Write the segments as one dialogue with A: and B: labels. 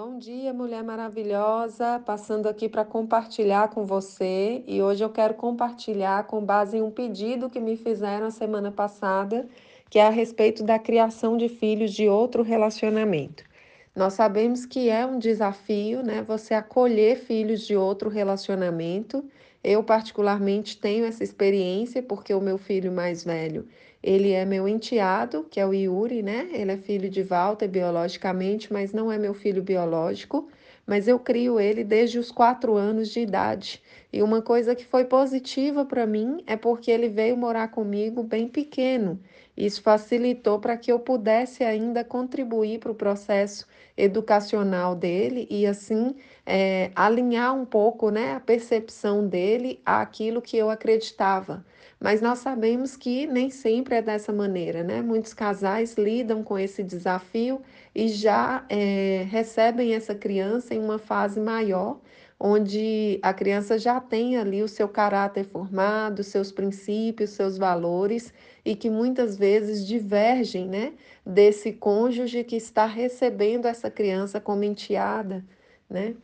A: Bom dia, mulher maravilhosa. Passando aqui para compartilhar com você. E hoje eu quero compartilhar com base em um pedido que me fizeram a semana passada, que é a respeito da criação de filhos de outro relacionamento. Nós sabemos que é um desafio, né? Você acolher filhos de outro relacionamento. Eu, particularmente, tenho essa experiência porque o meu filho mais velho ele é meu enteado, que é o Yuri, né? Ele é filho de Walter biologicamente, mas não é meu filho biológico. Mas eu crio ele desde os quatro anos de idade. E uma coisa que foi positiva para mim é porque ele veio morar comigo bem pequeno. Isso facilitou para que eu pudesse ainda contribuir para o processo educacional dele e assim é, alinhar um pouco né, a percepção dele àquilo que eu acreditava. Mas nós sabemos que nem sempre é dessa maneira, né? Muitos casais lidam com esse desafio e já é, recebem essa criança em uma fase maior, onde a criança já tem ali o seu caráter formado, seus princípios, seus valores, e que muitas vezes divergem, né? Desse cônjuge que está recebendo essa criança como enteada, né?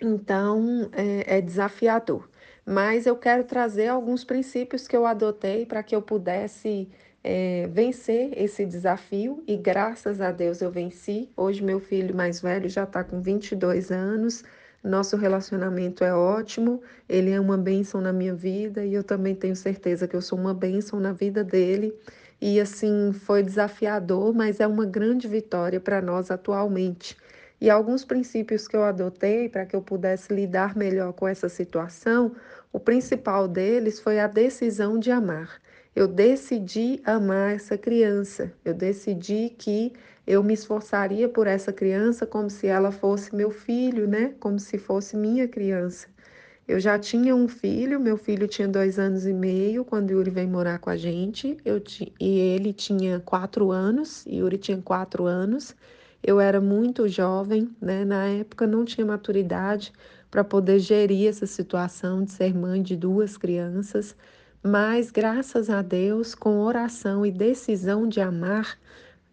A: Então, é, é desafiador mas eu quero trazer alguns princípios que eu adotei para que eu pudesse é, vencer esse desafio e graças a Deus eu venci. Hoje meu filho mais velho já está com 22 anos, nosso relacionamento é ótimo, ele é uma bênção na minha vida e eu também tenho certeza que eu sou uma bênção na vida dele. E assim, foi desafiador, mas é uma grande vitória para nós atualmente. E alguns princípios que eu adotei para que eu pudesse lidar melhor com essa situação o principal deles foi a decisão de amar. Eu decidi amar essa criança. Eu decidi que eu me esforçaria por essa criança como se ela fosse meu filho, né? Como se fosse minha criança. Eu já tinha um filho, meu filho tinha dois anos e meio quando Yuri veio morar com a gente. Eu e ele tinha quatro anos, Yuri tinha quatro anos. Eu era muito jovem, né? Na época não tinha maturidade para poder gerir essa situação de ser mãe de duas crianças, mas graças a Deus, com oração e decisão de amar,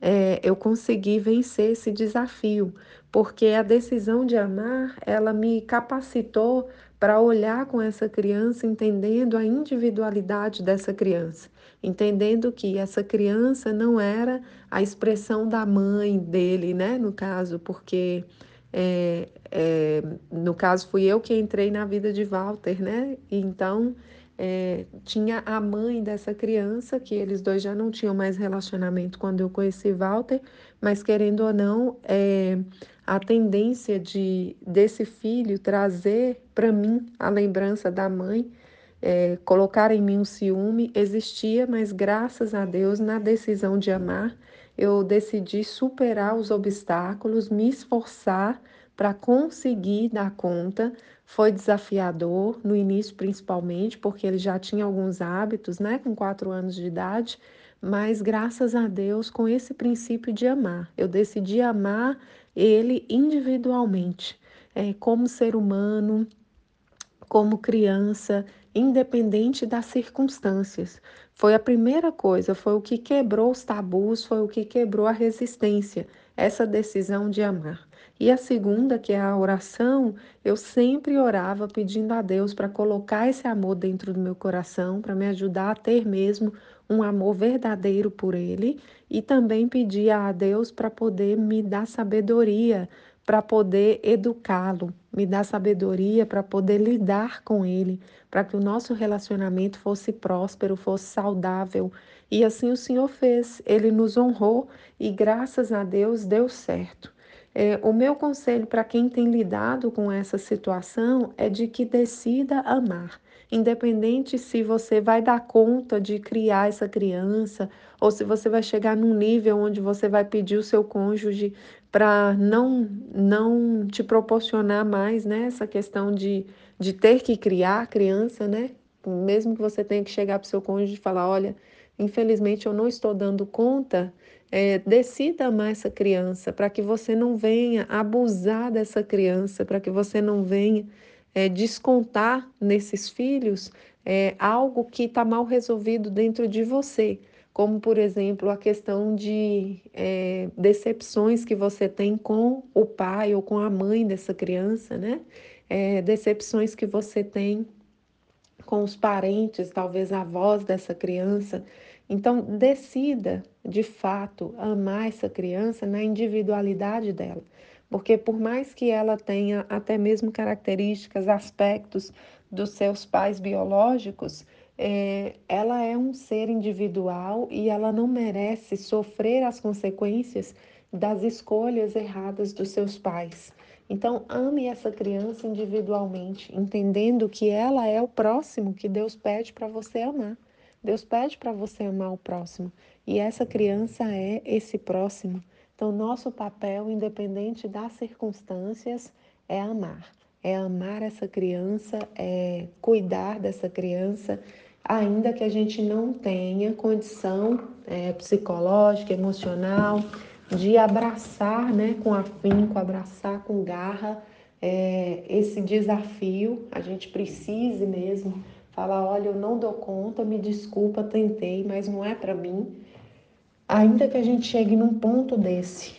A: é, eu consegui vencer esse desafio, porque a decisão de amar, ela me capacitou para olhar com essa criança, entendendo a individualidade dessa criança, entendendo que essa criança não era a expressão da mãe dele, né, no caso, porque é, é, no caso, fui eu que entrei na vida de Walter, né? Então, é, tinha a mãe dessa criança, que eles dois já não tinham mais relacionamento quando eu conheci Walter, mas querendo ou não, é, a tendência de desse filho trazer para mim a lembrança da mãe, é, colocar em mim um ciúme, existia, mas graças a Deus, na decisão de amar, eu decidi superar os obstáculos, me esforçar para conseguir dar conta. Foi desafiador, no início principalmente, porque ele já tinha alguns hábitos, né, com quatro anos de idade, mas graças a Deus, com esse princípio de amar, eu decidi amar ele individualmente, é, como ser humano, como criança, independente das circunstâncias. Foi a primeira coisa, foi o que quebrou os tabus, foi o que quebrou a resistência, essa decisão de amar. E a segunda, que é a oração, eu sempre orava pedindo a Deus para colocar esse amor dentro do meu coração, para me ajudar a ter mesmo um amor verdadeiro por Ele e também pedia a Deus para poder me dar sabedoria para poder educá-lo, me dar sabedoria para poder lidar com ele, para que o nosso relacionamento fosse próspero, fosse saudável. E assim o Senhor fez, ele nos honrou e graças a Deus deu certo. É, o meu conselho para quem tem lidado com essa situação é de que decida amar. Independente se você vai dar conta de criar essa criança ou se você vai chegar num nível onde você vai pedir o seu cônjuge para não, não te proporcionar mais né, essa questão de, de ter que criar a criança, né? Mesmo que você tenha que chegar para o seu cônjuge e falar, olha, infelizmente eu não estou dando conta, é, decida amar essa criança para que você não venha abusar dessa criança, para que você não venha é, descontar nesses filhos é, algo que está mal resolvido dentro de você como por exemplo a questão de é, decepções que você tem com o pai ou com a mãe dessa criança, né? É, decepções que você tem com os parentes, talvez avós dessa criança. Então, decida de fato amar essa criança na individualidade dela. Porque, por mais que ela tenha até mesmo características, aspectos dos seus pais biológicos, é, ela é um ser individual e ela não merece sofrer as consequências das escolhas erradas dos seus pais. Então, ame essa criança individualmente, entendendo que ela é o próximo que Deus pede para você amar. Deus pede para você amar o próximo e essa criança é esse próximo. Então, nosso papel, independente das circunstâncias, é amar. É amar essa criança, é cuidar dessa criança, ainda que a gente não tenha condição é, psicológica, emocional, de abraçar né, com afinco, abraçar com garra é, esse desafio. A gente precise mesmo falar: olha, eu não dou conta, me desculpa, tentei, mas não é para mim. Ainda que a gente chegue num ponto desse,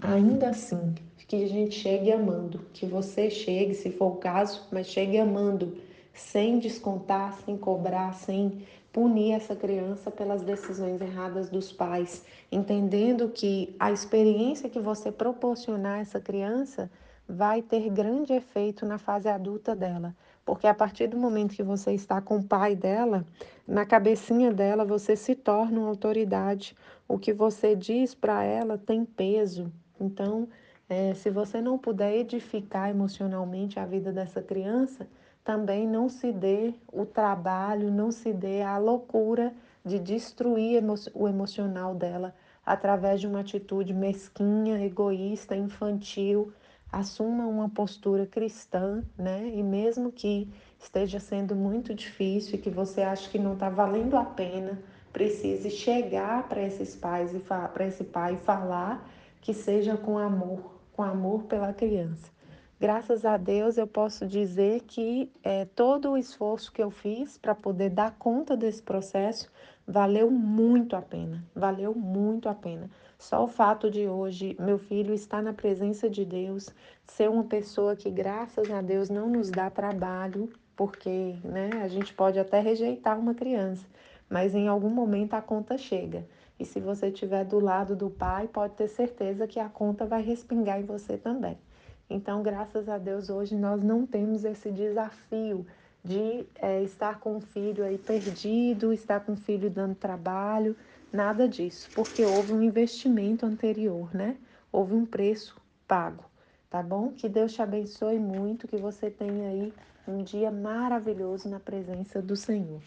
A: ainda assim, que a gente chegue amando, que você chegue, se for o caso, mas chegue amando, sem descontar, sem cobrar, sem punir essa criança pelas decisões erradas dos pais, entendendo que a experiência que você proporcionar a essa criança vai ter grande efeito na fase adulta dela. Porque a partir do momento que você está com o pai dela, na cabecinha dela você se torna uma autoridade. O que você diz para ela tem peso. Então, é, se você não puder edificar emocionalmente a vida dessa criança, também não se dê o trabalho, não se dê a loucura de destruir o emocional dela através de uma atitude mesquinha, egoísta, infantil. Assuma uma postura cristã, né? E mesmo que esteja sendo muito difícil e que você acha que não está valendo a pena, precise chegar para esses pais e para esse pai e falar que seja com amor, com amor pela criança. Graças a Deus eu posso dizer que é, todo o esforço que eu fiz para poder dar conta desse processo valeu muito a pena, valeu muito a pena. Só o fato de hoje meu filho estar na presença de Deus, ser uma pessoa que, graças a Deus, não nos dá trabalho, porque né, a gente pode até rejeitar uma criança, mas em algum momento a conta chega. E se você estiver do lado do pai, pode ter certeza que a conta vai respingar em você também. Então, graças a Deus, hoje nós não temos esse desafio de é, estar com o filho aí perdido, estar com o filho dando trabalho, nada disso, porque houve um investimento anterior, né? Houve um preço pago, tá bom? Que Deus te abençoe muito, que você tenha aí um dia maravilhoso na presença do Senhor.